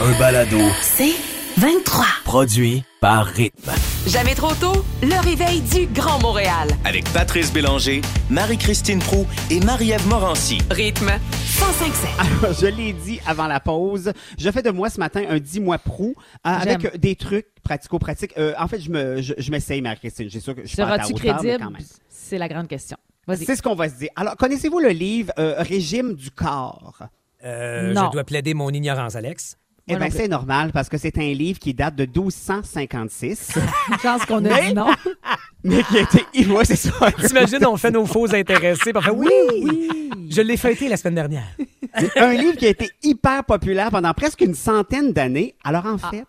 Un balado C'est 23. produit par Rythme. Jamais trop tôt, le réveil du Grand Montréal. avec Patrice Bélanger, Marie-Christine Prou et Marie-Ève Morancy. Rythme 105.7. Alors, je l'ai dit avant la pause, je fais de moi ce matin un 10 mois prou euh, avec euh, des trucs pratico-pratiques. Euh, en fait, je me, je, je m'essaye, Marie-Christine. J'ai sûr que je suis pas à ta Seras-tu hauteur, mais quand même. C'est la grande question. Vas-y. C'est ce qu'on va se dire. Alors, connaissez-vous le livre euh, Régime du corps? Euh, Non. je dois plaider mon ignorance, Alex. Eh bien, c'est normal parce que c'est un livre qui date de 1256, Une chance qu'on a Mais- dit non. mais qui a été... Ouais, c'est ça. T'imagines, on fait nos faux intéressés. oui, oui. Je l'ai feuilleté la semaine dernière. un livre qui a été hyper populaire pendant presque une centaine d'années. Alors, en fait,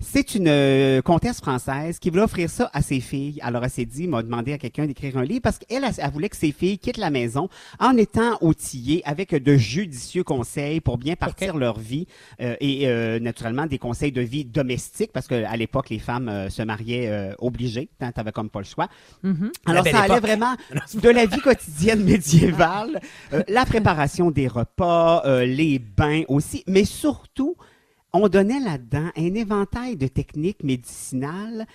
c'est une euh, comtesse française qui voulait offrir ça à ses filles. Alors, elle s'est dit, m'a demandé à quelqu'un d'écrire un livre parce qu'elle, elle, elle voulait que ses filles quittent la maison en étant outillées avec de judicieux conseils pour bien partir leur vie euh, et euh, naturellement des conseils de vie domestiques parce qu'à l'époque, les femmes euh, se mariaient euh, obligées. Tu T'avais comme pas le choix. Alors, belle ça allait époque. vraiment de la vie quotidienne médiévale, euh, la préparation des repas, euh, les bains aussi, mais surtout, on donnait là-dedans un éventail de techniques médicinales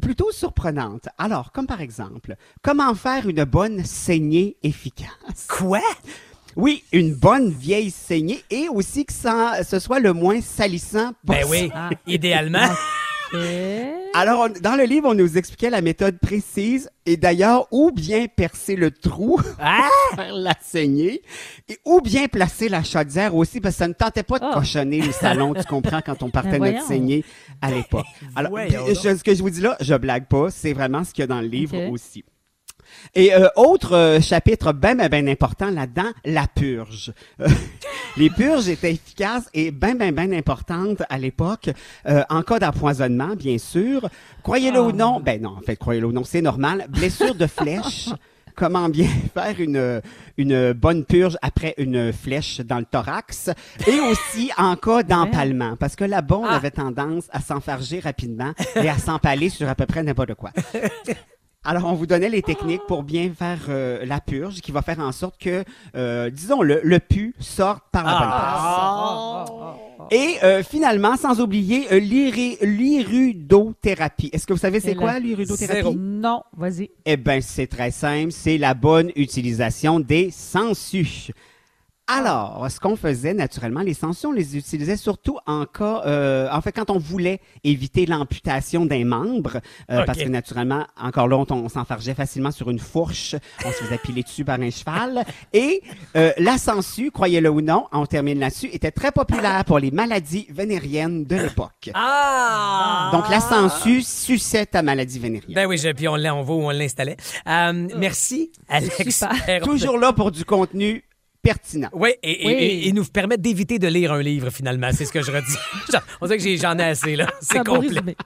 plutôt surprenantes. Alors, comme par exemple, comment faire une bonne saignée efficace? Quoi? Oui, une bonne vieille saignée et aussi que ça, ce soit le moins salissant Ben oui, Ah. idéalement. Alors, on- dans le livre, on nous expliquait la méthode précise et d'ailleurs où bien percer le trou, Ah! faire la saignée, et où bien placer la chaudière aussi, parce que ça ne tentait pas de Ah. cochonner le salon, tu comprends, quand on partait Ben notre saignée à l'époque. Alors, puis, je- ce que je vous dis là, je blague pas, c'est vraiment ce qu'il y a dans le livre aussi. Et euh, autre euh, chapitre bien, bien, bien important là-dedans, la purge. Euh, les purges étaient efficaces et bien, bien, bien importantes à l'époque, euh, en cas d'empoisonnement, bien sûr. Croyez-le ou non, ben non, en fait, croyez-le ou non, c'est normal. Blessure de flèche. Comment bien faire une, une bonne purge après une flèche dans le thorax? Et aussi en cas d'empalement parce que là-bas on avait tendance à s'enfarger rapidement et à s'empaler sur à peu près n'importe quoi. Alors, on vous donnait les techniques pour bien faire euh, la purge, qui va faire en sorte que, euh, disons, le, le pu sorte par la bonne Ah. place. Et euh, finalement, sans oublier euh, l'irudothérapie. Est-ce que vous savez c'est quoi l'irudothérapie? Non, vas-y. Eh bien, c'est très simple. C'est la bonne utilisation des sangsues. Alors, ce qu'on faisait naturellement, les sangsues, on les utilisait surtout en cas, euh, en fait, quand on voulait éviter l'amputation d'un membre, euh, parce que naturellement, encore là, on, on s'enfargeait facilement sur une fourche, on se faisait piler dessus par un cheval. Et euh, la sangsue, croyez-le ou non, on termine là-dessus, était très populaire pour les maladies vénériennes de l'époque. Ah! Donc, la sangsue suçait ta maladie vénérienne. Ben oui, je- puis on, l'a- on on l'installait. Euh, merci, Alex. Super. Toujours là pour du contenu pertinent. Oui, et, et- Oui. et- et nous permettre d'éviter de lire un livre, finalement. C'est ce que je redis. On dirait que j'ai- j'en ai assez, là. C'est complet.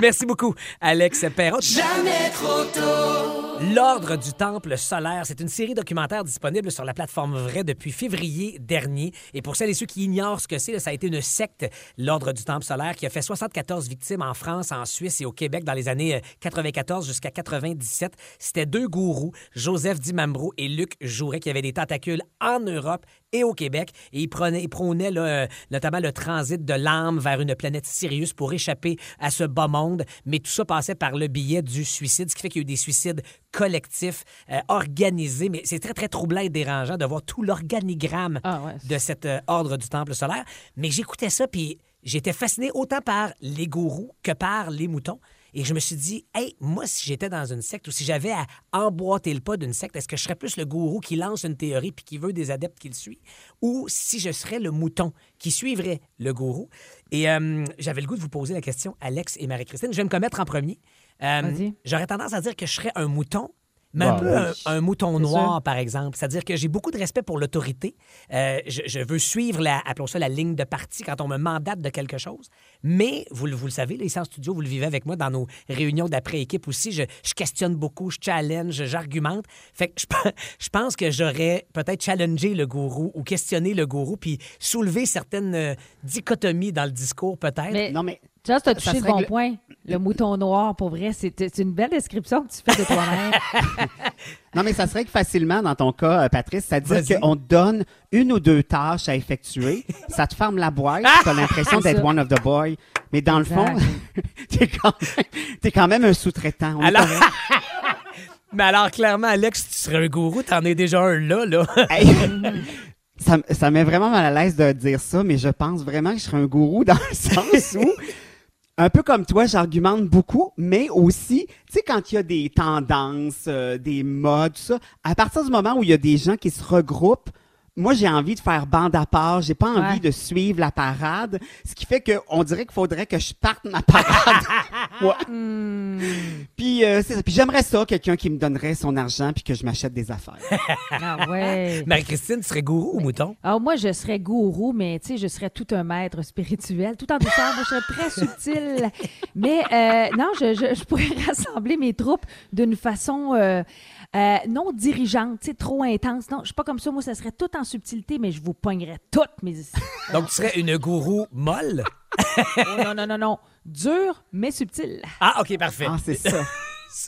Merci beaucoup, Alex Perron. Jamais trop tôt! L'Ordre du Temple solaire, c'est une série documentaire disponible sur la plateforme Vrai depuis février dernier. Et pour celles et ceux qui ignorent ce que c'est, ça a été une secte, l'Ordre du Temple solaire, qui a fait 74 victimes en France, en Suisse et au Québec dans les années euh, 94 jusqu'à 97. C'était deux gourous, Joseph Dimambro et Luc Jouret, qui avaient des tentacules en Europe et au Québec. Et ils, prenaient, ils prônaient là, notamment le transit de l'âme vers une planète Sirius pour échapper à ce bas monde. Mais tout ça passait par le biais du suicide, ce qui fait qu'il y a eu des suicides collectifs, euh, organisés. Mais c'est très, très troublant et dérangeant de voir tout l'organigramme Ah ouais. de cet euh, ordre du temple solaire. Mais j'écoutais ça, puis j'étais fasciné autant par les gourous que par les moutons. Et je me suis dit, hey, moi, si j'étais dans une secte ou si j'avais à emboîter le pas d'une secte, est-ce que je serais plus le gourou qui lance une théorie puis qui veut des adeptes qui le suivent? Ou si je serais le mouton qui suivrait le gourou? Et euh, j'avais le goût de vous poser la question, Alex et Marie-Christine. Je vais me commettre en premier. Euh. J'aurais tendance à dire que je serais un mouton, Mais un Bon, peu un, oui. un mouton noir, sûr. par exemple. C'est-à-dire que j'ai beaucoup de respect pour l'autorité. Euh, je, je veux suivre, la, appelons ça la ligne de parti quand on me mandate de quelque chose. Mais, vous, le- vous le savez, les en studio, vous le vivez avec moi dans nos réunions d'après-équipe aussi. Je, je questionne beaucoup, je challenge, j'argumente. Fait que je, je pense que j'aurais peut-être challengé le gourou ou questionné le gourou puis soulevé certaines euh, dichotomies dans le discours, peut-être. Mais, Non, mais Just, t'as ça touché le bon règle- point. Le mouton noir, pour vrai, c'est une belle description que tu fais de toi-même. Non, mais ça se règle facilement dans ton cas, euh, Patrice. C'est-à-dire Vas-y. qu'on te donne une ou deux tâches à effectuer. ça te ferme la boîte. Tu as l'impression d'être ça. one of the boys. Mais dans le fond, t'es quand, même- t'es quand même un sous-traitant. Alors-. Mais alors, clairement, Alex, tu serais un gourou, t'en es déjà un là, là. Hey, ça, ça m'est vraiment mal à l'aise de dire ça, mais je pense vraiment que je serais un gourou dans le sens où, un peu comme toi, j'argumente beaucoup, mais aussi, tu sais, quand il y a des tendances, euh, des modes, tout ça, à partir du moment où il y a des gens qui se regroupent, moi, j'ai envie de faire bande à part. J'ai pas envie Ouais. de suivre la parade. Ce qui fait qu'on dirait qu'il faudrait que je parte ma parade. Ouais. Hmm. Puis, euh, c'est ça. Puis j'aimerais ça, quelqu'un qui me donnerait son argent puis que je m'achète des affaires. Ah ouais. Marie-Christine, tu serais gourou ou mouton? Alors moi, je serais gourou, mais tu sais, je serais tout un maître spirituel, tout en douceur. moi, je serais très subtil. Mais euh, non, je, je, je pourrais rassembler mes troupes d'une façon euh, euh, non dirigeante, tu sais, trop intense. Non, je suis pas comme ça. Moi, ça serait tout en subtilité, mais je vous pognerais toutes mes... Donc, tu serais une gourou molle? Oh, non, non, non, non. Dur, mais subtil. Ah, OK, parfait. Ah, c'est ça.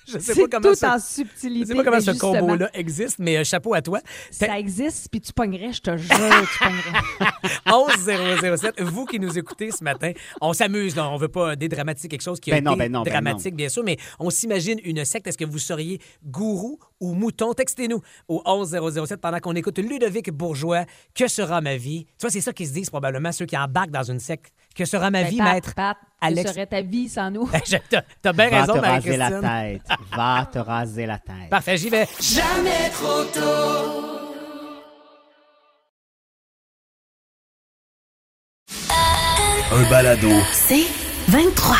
je sais C'est pas comment tout ça... en Je subtilité. sais pas comment ce justement, combo-là existe, mais euh, chapeau à toi. Ça existe, puis tu pognerais, je te jure, tu pognerais. 11007, vous qui nous écoutez ce matin, on s'amuse, là, on veut pas dédramatiser quelque chose qui a Ben ben non, ben dramatique, bien sûr, mais on s'imagine une secte. Est-ce que vous seriez gourou ou mouton? Textez-nous au 11007 pendant qu'on écoute Ludovic Bourgeois. Que sera ma vie? Tu vois, c'est ça qu'ils se disent probablement, ceux qui embarquent dans une secte. Que sera ma Ben, vie, Pat, maître? Pat, Alex? que serait ta vie sans nous? Je- T'as t'as bien Va raison, te raser la tête. Va te raser la tête. Parfait, j'y vais. Un balado. C'est 23.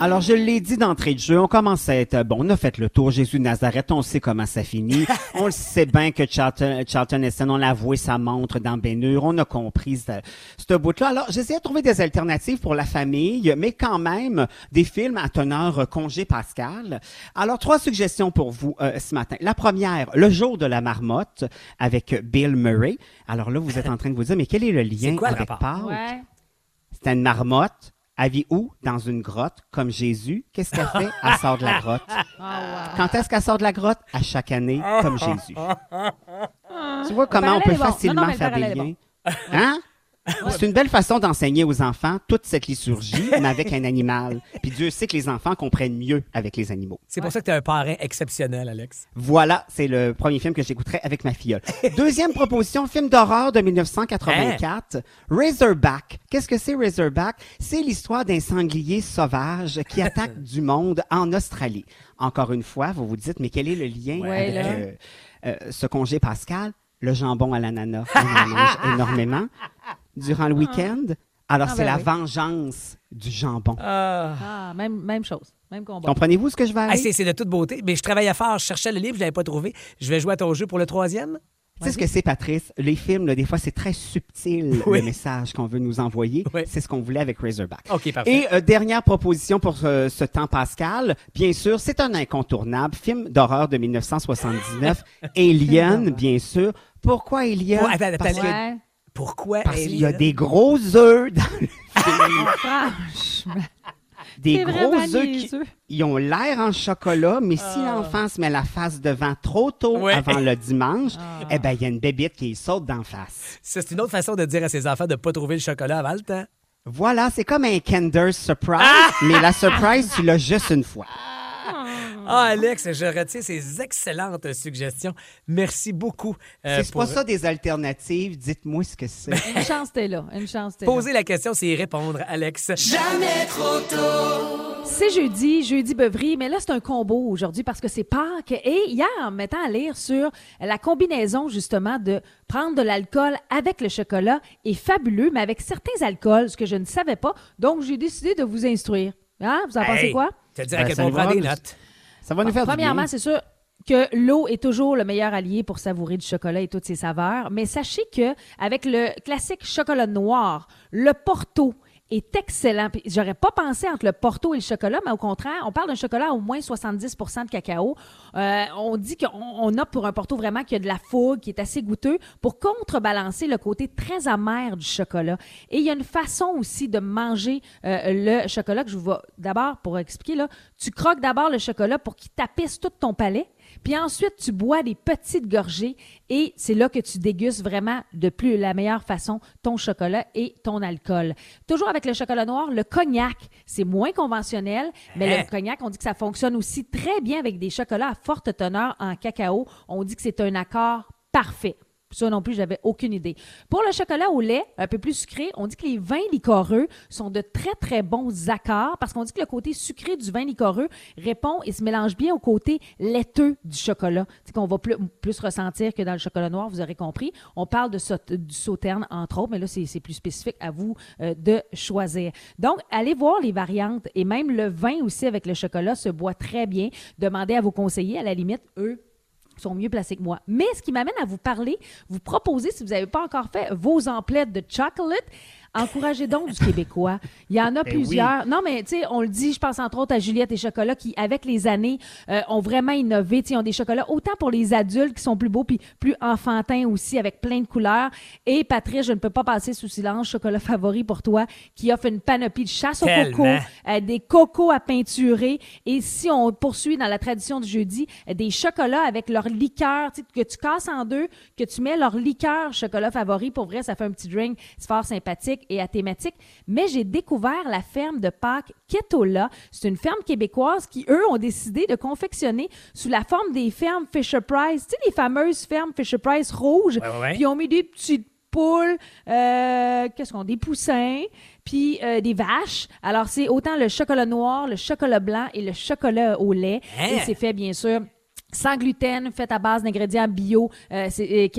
Alors, je l'ai dit d'entrée de jeu, on commence à être bon. On a fait le tour Jésus de Nazareth, on sait comment ça finit. on le sait bien que Charlton, Charlton Heston, on l'a avoué sa montre dans Hur. On a compris ce, ce bout-là. Alors, j'essaie de trouver des alternatives pour la famille, mais quand même des films à teneur euh, congé Pascal. Alors, trois suggestions pour vous euh, ce matin. La première, Le jour de la marmotte avec Bill Murray. Alors là, vous êtes en train de vous dire, mais quel est le lien quoi avec? Pâques? Ouais. C'était une marmotte. Elle vit où? Dans une grotte, comme Jésus? Qu'est-ce qu'elle fait? Elle sort de la grotte. Ah, Quand est-ce qu'elle sort de la grotte? À chaque année, comme Jésus. Tu vois comment on peut bon. Facilement non, faire des liens? Hein? C'est une belle façon d'enseigner aux enfants toute cette liturgie, mais avec un animal. Puis Dieu sait que les enfants comprennent mieux avec les animaux. C'est pour ça que tu as un parrain exceptionnel, Alex. Voilà, c'est le premier film que j'écouterai avec ma filleule. Deuxième proposition, film d'horreur de 1984, Razorback. Qu'est-ce que c'est Razorback? C'est l'histoire d'un sanglier sauvage qui attaque du monde en Australie. Encore une fois, vous vous dites, mais quel est le lien Ouais, avec euh, euh, ce congé pascal? Le jambon à l'ananas, on en mange énormément durant le week-end. Alors, Ah, c'est ben la oui. vengeance du jambon. Ah, même, même chose. Même combat. Comprenez-vous ce que je vais Ah, aller? c'est c'est de toute beauté. Mais je travaillais fort, je cherchais le livre, je l'avais pas trouvé. Je vais jouer à ton jeu pour le troisième. Tu sais ce que c'est, Patrice? Les films, là, des fois, c'est très subtil, Oui. le message qu'on veut nous envoyer. Oui. C'est ce qu'on voulait avec Razorback. OK, parfait. Et euh, dernière proposition pour ce, ce temps pascal, bien sûr, c'est un incontournable, film d'horreur de 1979, Alien, bien sûr. Pourquoi Alien? Oh, attends, attends, parce, que- Ouais. Pourquoi parce qu'il y a des gros œufs dans le film. Franchement. Des gros œufs qui ils ont l'air en chocolat, mais si l'enfant se met la face devant trop tôt Ah. Ouais. avant le dimanche, eh ben il y a une bébite qui saute d'en face. Ça, C'est une autre façon de dire à ses enfants de pas trouver le chocolat avant le temps. Voilà, c'est comme un Kinder Surprise, Ah! mais la surprise, tu l'as juste une fois. Ah, Alex, je retiens ces excellentes suggestions. Merci beaucoup. euh, c'est pour pas ça des alternatives, dites-moi ce que c'est. Une chance, t'es là. Une chance, t'es là. Poser la question, c'est y répondre, Alex. C'est jeudi, jeudi beuverie, mais là, c'est un combo aujourd'hui parce que c'est Pâques. Et hier, en me mettant à lire sur la combinaison, justement, de prendre de l'alcool avec le chocolat est fabuleux, mais avec certains alcools, ce que je ne savais pas. Donc, j'ai décidé de vous instruire. Hein? Vous en pensez Hey, quoi? Te dire à Ben, quel ça point on prend des notes. Ça va nous faire du Premièrement, c'est sûr que l'eau est toujours le meilleur allié pour savourer du chocolat et toutes ses saveurs, mais sachez que avec le classique chocolat noir, le Porto est excellent. J'aurais pas pensé entre le Porto et le chocolat, mais au contraire, on parle d'un chocolat à au moins 70% de cacao. Euh, on dit qu'on on opte pour un Porto vraiment qui a de la fougue, qui est assez goûteux, pour contrebalancer le côté très amer du chocolat. Et il y a une façon aussi de manger euh, le chocolat que je vous vais d'abord pour expliquer là. Tu croques d'abord le chocolat pour qu'il tapisse tout ton palais. Puis ensuite, tu bois des petites gorgées et c'est là que tu dégustes vraiment de plus la meilleure façon ton chocolat et ton alcool. Toujours avec le chocolat noir, le cognac, c'est moins conventionnel, mais Hein? le cognac, on dit que ça fonctionne aussi très bien avec des chocolats à forte teneur en cacao. On dit que c'est un accord parfait. Ça non plus, j'avais aucune idée. Pour le chocolat au lait, un peu plus sucré, on dit que les vins liquoreux sont de très, très bons accords parce qu'on dit que le côté sucré du vin liquoreux répond et se mélange bien au côté laiteux du chocolat. C'est qu'on va plus, ressentir que dans le chocolat noir, vous aurez compris. On parle de du sauterne, entre autres, mais là, c'est c'est plus spécifique à vous euh, de choisir. Donc, allez voir les variantes et même le vin aussi avec le chocolat se boit très bien. Demandez à vos conseillers, à la limite, eux, sont mieux placés que moi. Mais ce qui m'amène à vous parler, vous proposer, si vous n'avez pas encore fait vos emplettes de chocolate, encouragez donc du québécois. Il y en a Ben plusieurs. Non, mais tu sais, on le dit, je pense entre autres à Juliette et Chocolat qui, avec les années, euh, ont vraiment innové. Tu sais, ils ont des chocolats autant pour les adultes qui sont plus beaux puis plus enfantins aussi, avec plein de couleurs. Et Patrice, je ne peux pas passer sous silence, chocolat favori pour toi, qui offre une panoplie de chasse au Tellement. coco, euh, des cocos à peinturer. Et si on poursuit dans la tradition du jeudi, euh, des chocolats avec leur liqueur, que tu casses en deux, que tu mets leur liqueur chocolat favori. Pour vrai, ça fait un petit drink, c'est fort sympathique et à thématique. Mais j'ai découvert la ferme de Pâques Ketola. C'est une ferme québécoise qui, eux, ont décidé de confectionner sous la forme des fermes Fisher Price. Tu sais, les fameuses fermes Fisher Price rouges. Ouais, ouais, ouais. Puis ils ont mis des petites poules, euh, qu'est-ce qu'on des poussins, puis euh, des vaches. Alors c'est autant le chocolat noir, le chocolat blanc et le chocolat au lait. Hein? Et c'est fait bien sûr sans gluten, fait à base d'ingrédients bio, euh, c'est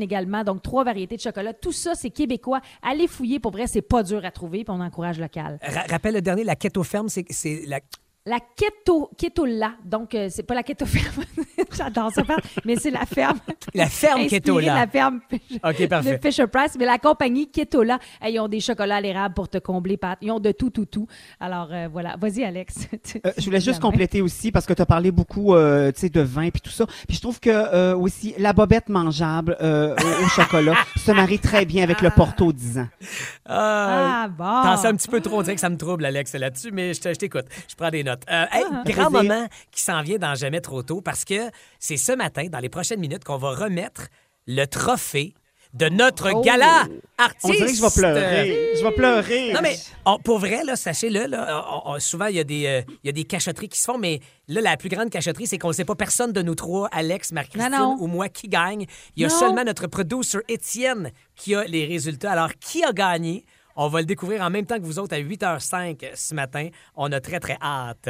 également. Donc trois variétés de chocolat. Tout ça c'est québécois. Allez fouiller pour vrai, c'est pas dur à trouver, puis on encourage local. Ra- rappelle le dernier, la keto ferme, c'est la. La keto ketola, donc euh, c'est pas la keto ferme. J'adore ça, mais c'est la ferme. La ferme de La ferme OK, parfait. de Fisher Price, mais la compagnie Ketola, hey, ils ont des chocolats à l'érable pour te combler, Pat. Ils ont de tout, tout, tout. Alors euh, voilà, vas-y Alex. Euh, je voulais juste compléter aussi parce que tu as parlé beaucoup euh, tu sais de vin puis tout ça. Puis je trouve que euh, aussi la bobette mangeable euh, au, au chocolat se marie très bien avec le Porto 10 ans. Ah, Ah bon. T'en sais un petit peu trop, on dirait que ça me trouble, Alex, là-dessus, mais je t'écoute. Je prends des notes. Euh, hey, Ah. grand moment qui s'en vient dans Jamais trop tôt parce que c'est ce matin, dans les prochaines minutes, qu'on va remettre le trophée de notre Oh. gala artiste. On dirait que je vais pleurer. Je vais pleurer. Non, mais on- pour vrai, sachez-le, on- souvent, il y, a des, euh, il y a des cachotteries qui se font, mais là, la plus grande cachotterie, c'est qu'on ne sait pas personne de nous trois, Alex, non. ou moi, qui gagne. Il y a Non. seulement notre producer Étienne qui a les résultats. Alors, qui a gagné? On va le découvrir en même temps que vous autres à 8h05 ce matin. On a très, très hâte.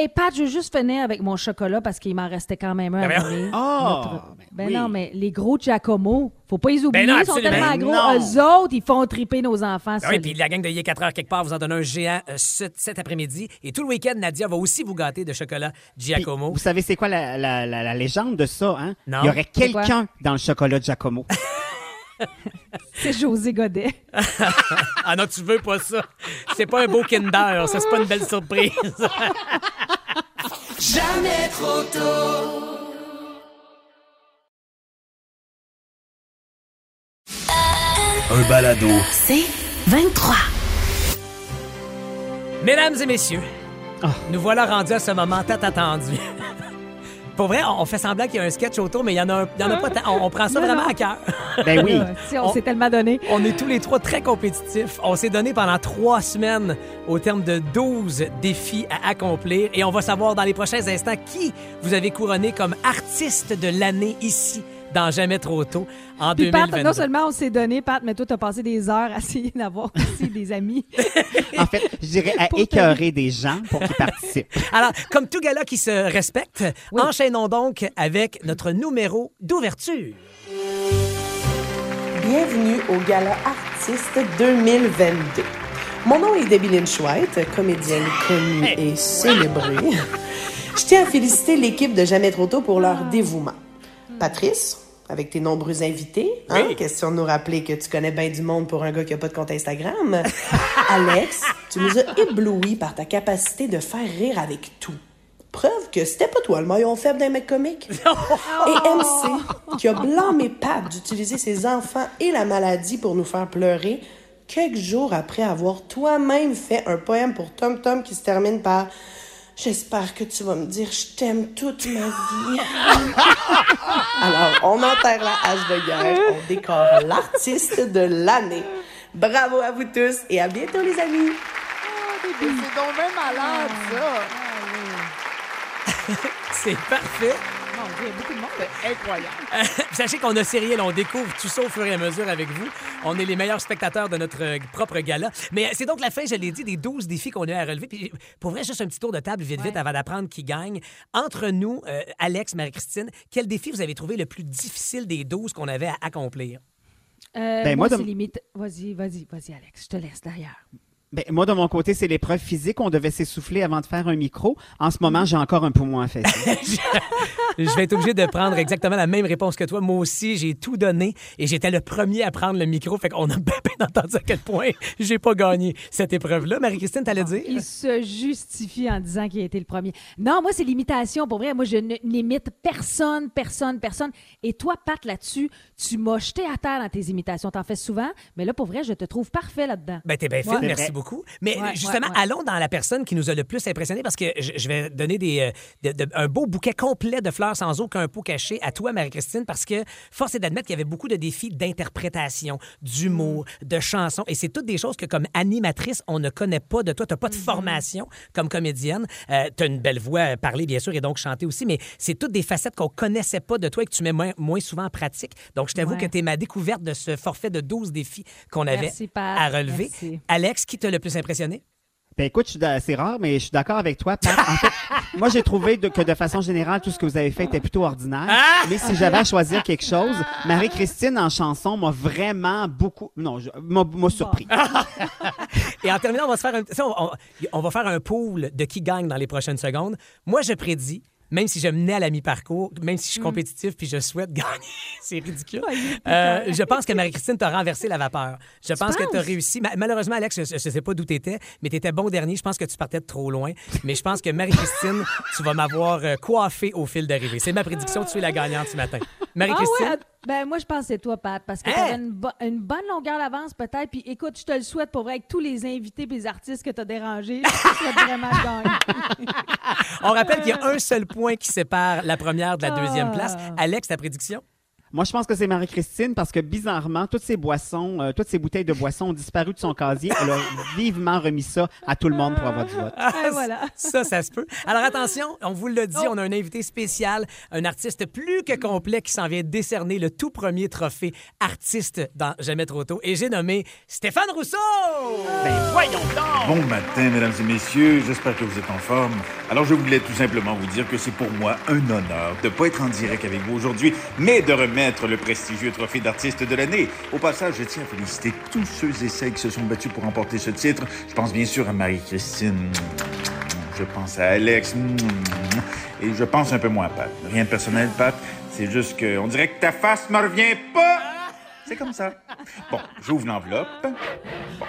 Et Pat, je veux juste finir avec mon chocolat parce qu'il m'en restait quand même un Ben. Ah, Notre- ben ben oui. non, mais les gros Giacomo, faut pas les oublier, Ben non, ils sont tellement Ben gros. non. Eux autres, ils font triper nos enfants. Ben oui, puis la gang de Yé 4 heures quelque part vous en donne un géant euh, ce- cet après-midi. Et tout le week-end, Nadia va aussi vous gâter de chocolat Giacomo. vous savez c'est quoi la, la, la, la légende de ça hein? Non. Il y aurait quelqu'un dans le chocolat Giacomo. C'est José Godet. Ah non, tu veux pas ça. C'est pas un beau Kinder, ça, c'est pas une belle surprise. Un balado. C'est 23. Mesdames et messieurs, Ah. nous voilà rendus à ce moment tant attendu. Pour vrai, on fait semblant qu'il y a un sketch autour, mais il y en a, un- il y en a pas tant. On, on prend ça Non, vraiment non. à cœur. Ben oui. Si, on, On- s'est tellement donné. On est tous les trois très compétitifs. On s'est donné pendant trois semaines au terme de 12 défis à accomplir et on va savoir dans les prochains instants qui vous avez couronné comme artiste de l'année ici dans Jamais trop tôt en Puis Pat, 2022. non seulement on s'est donné, Pat, mais toi, t'as passé des heures à essayer d'avoir aussi des amis. En fait, je dirais à Pour écœurer des gens pour qu'ils participent. Alors, comme tout gars qui se respecte, Oui. enchaînons donc avec notre numéro d'ouverture. Bienvenue au Gala Artiste 2022. Mon nom est Debbie Lynch White, comédienne connue et célébrée. Je tiens à féliciter l'équipe de Jamais Trop Tôt pour leur dévouement. Patrice, avec tes nombreux invités, hein, Oui. question de nous rappeler que tu connais bien du monde pour un gars qui a pas de compte Instagram. Alex, tu nous as éblouis par ta capacité de faire rire avec tout. Preuve que c'était pas toi le maillon faible d'un mec comique. Et MC, qui a blâmé Pat d'utiliser ses enfants et la maladie pour nous faire pleurer, quelques jours après avoir toi-même fait un poème pour Tom Tom qui se termine par J'espère que tu vas me dire je t'aime toute ma vie. Alors, on enterre la hache de guerre, on décore l'artiste de l'année. Bravo à vous tous et à bientôt les amis. C'est donc même malade, ça. C'est parfait. Il y a beaucoup de monde. C'est incroyable. Sachez qu'on a Cyril, on découvre tout ça au fur et à mesure avec vous. On est les meilleurs spectateurs de notre euh, propre gala. Mais euh, c'est donc la fin, je l'ai dit, des 12 défis qu'on a eu à relever. Puis, pour vrai, juste un petit tour de table vite, vite, avant d'apprendre qui gagne. Entre nous, euh, Alex, Marie-Christine, quel défi vous avez trouvé le plus difficile des 12 qu'on avait à accomplir? Euh, Ben, moi, moi, de- c'est limite. Vas-y, vas-y, vas-y, Alex. Je te laisse derrière. Ben, moi, de mon côté, c'est l'épreuve physique. On devait s'essouffler avant de faire un micro. En ce moment, j'ai encore un poumon affaissé. Je vais être obligé de prendre exactement la même réponse que toi. Moi aussi, j'ai tout donné et j'étais le premier à prendre le micro. Fait qu'on a bien, entendu à quel point j'ai pas gagné cette épreuve-là. Marie-Christine, t'allais dire? Il se justifie en disant qu'il a été le premier. Non, moi, c'est l'imitation. Pour vrai, moi, je n'imite personne, personne, personne. Et toi, Pat, là-dessus, tu m'as jeté à terre dans tes imitations. T'en fais souvent, mais là, pour vrai, je te trouve parfait là-dedans. Ben, t'es bien fait, Ouais. merci vrai. Beaucoup. Mais Ouais, justement, ouais, ouais. allons dans la personne qui nous a le plus impressionné parce que je, vais donner des, euh, de- de- un beau bouquet complet de fleurs sans aucun pot caché à toi, Marie-Christine, parce que force est d'admettre qu'il y avait beaucoup de défis d'interprétation, d'humour, de chansons. Et c'est toutes des choses que, comme animatrice, on ne connaît pas de toi. Tu n'as pas de formation comme comédienne. tu as une belle voix à parler, bien sûr, et donc chanter aussi, mais c'est toutes des facettes qu'on connaissait pas de toi et que tu mets moins, moins souvent en pratique. Donc, je t'avoue que tu es ma découverte de ce forfait de 12 défis qu'on avait Merci, à relever. Merci. Alex, qui t'a le plus impressionné? Ben écoute, c'est rare, mais je suis d'accord avec toi. Pat. En fait, moi, j'ai trouvé de- que de façon générale, tout ce que vous avez fait était plutôt ordinaire. Ah! Mais si j'avais à choisir quelque chose, Marie-Christine en chanson m'a vraiment beaucoup, non, m'a surpris. Et en terminant, on va se faire un, on- on va faire un pool de qui gagne dans les prochaines secondes. Moi, je prédis, même si je menais à la mi-parcours, même si je suis compétitif puis je souhaite gagner, c'est ridicule. Euh, je pense que Marie-Christine t'a renversé la vapeur. Je pense que tu as réussi. Ma- malheureusement, Alex, je ne sais pas d'où tu étais, mais tu étais bon dernier. Je pense que tu partais de trop loin. Mais je pense que Marie-Christine, tu vas m'avoir euh, coiffé au fil d'arrivée. C'est ma prédiction. Tu es la gagnante ce matin. Ah Marie-Christine? ouais, ben moi je pense que c'est toi, Pat, parce que Hein? t'avais une, bo- une bonne longueur d'avance peut-être. Puis écoute, je te le souhaite pour vrai avec tous les invités et les artistes que t'as dérangés. Je te souhaite vraiment de gagner. On rappelle qu'il y a un seul point qui sépare la première de la deuxième Ah. place. Alex, ta prédiction? Moi, je pense que c'est Marie-Christine parce que bizarrement, toutes ces boissons, euh, toutes ces bouteilles de boissons ont disparu de son casier. Elle a vivement remis ça à tout le monde pour avoir du vote. Et voilà. Ça, ça se peut. Alors attention, on vous l'a dit, Oh. on a un invité spécial, un artiste plus que complet qui s'en vient décerner le tout premier trophée artiste dans Jamais trop tôt. Et j'ai nommé Stéphane Rousseau! Ben voyons donc! Bon matin, mesdames et messieurs. J'espère que vous êtes en forme. Alors, je voulais tout simplement vous dire que c'est pour moi un honneur de ne pas être en direct avec vous aujourd'hui, mais de remettre le prestigieux trophée d'artiste de l'année. Au passage, je tiens à féliciter tous ceux et celles qui se sont battus pour remporter ce titre. Je pense bien sûr à Marie-Christine. Je pense à Alex. Et je pense un peu moins à Pat. Rien de personnel, Pat. C'est juste que on dirait que ta face me revient pas. C'est comme ça. Bon, j'ouvre l'enveloppe. Bon.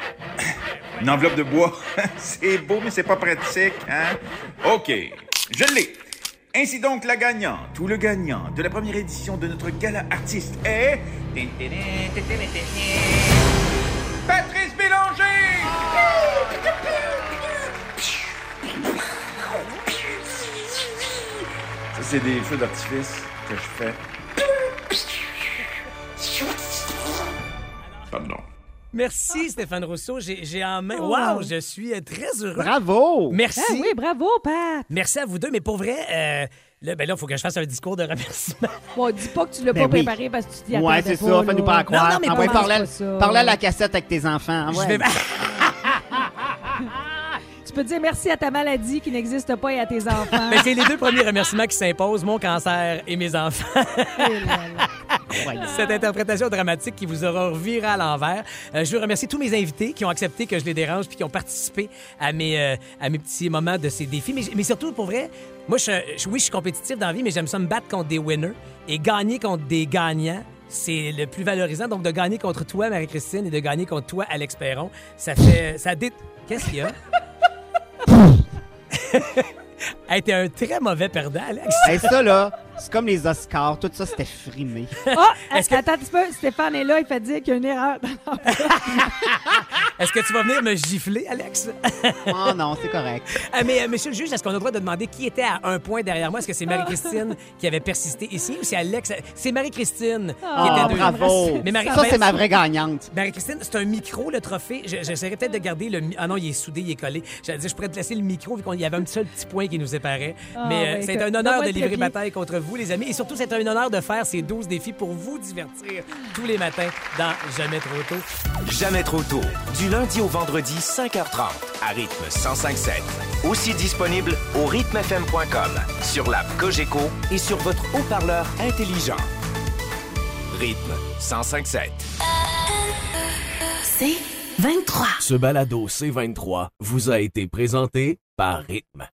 Une enveloppe de bois, c'est beau, mais c'est pas pratique, hein? OK, je l'ai. Ainsi donc, la gagnante ou le gagnant de la première édition de notre gala artiste est... Patrice Bélanger! Ça, c'est des feux d'artifice que je fais. Pardon. Merci Stéphane Rousseau, j'ai en main. Oh. Wow, je suis euh, très heureux. Bravo! Merci. Ah oui, bravo, Pat. Merci à vous deux, mais pour vrai, euh, là, ben là, il faut que je fasse un discours de remerciement. Bon, dis pas que tu l'as Ben pas oui. préparé parce que tu t'y Ouais, attendais c'est pas. ça. Fais-nous pas à croire. Non, non, mais Envoie, commence parle, pas ça. parle à la cassette avec tes enfants. Je Ouais. vais... Tu peux dire merci à ta maladie qui n'existe pas et à tes enfants. Mais c'est les deux premiers remerciements qui s'imposent, mon cancer et mes enfants. Là là. Incroyable. Cette interprétation dramatique qui vous aura reviré à l'envers. Euh, je veux remercier tous mes invités qui ont accepté que je les dérange puis qui ont participé à mes, euh, à mes petits moments de ces défis. Mais, mais surtout, pour vrai, moi, je, je- oui, je suis compétitif dans la vie, mais j'aime ça me battre contre des winners et gagner contre des gagnants. C'est le plus valorisant. Donc, de gagner contre toi, Marie-Christine, et de gagner contre toi, Alex Perron, ça fait. Ça dé... Qu'est-ce qu'il y a? hey, t'es un très mauvais perdant, Alex. Hey, ça, là, c'est comme les Oscars. Tout ça, c'était frimé. Oh, attends un petit peu. Stéphane est là, il fait dire qu'il y a une erreur. Est-ce que tu vas venir me gifler, Alex? Oh non, c'est correct. Ah, mais, euh, monsieur le juge, est-ce qu'on a le droit de demander qui était à un point derrière moi? Est-ce que c'est Marie-Christine qui avait persisté ici ou c'est Alex? C'est Marie-Christine qui Ah, était deux. bravo. Mais Marie- Ça, c'est ma vraie gagnante. Marie-Christine, c'est un micro, le trophée. Je- J'essaierais peut-être de garder le. Ah non, il est soudé, il est collé. J'allais dire, je pourrais te laisser le micro vu qu'il y avait un seul petit point qui nous séparait. Ah, Mais euh, c'est que- un honneur de livrer bataille contre vous, les amis. Et surtout, c'est un honneur de faire ces 12 défis pour vous divertir tous les matins dans Jamais trop tôt. Jamais trop tôt. Du lundi au vendredi, 5h30, à rythme 105.7. Aussi disponible au rythmefm.com, sur l'app Cogeco et sur votre haut-parleur intelligent. Rythme 105.7. C'est 23. Ce balado C23 vous a été présenté par Rythme.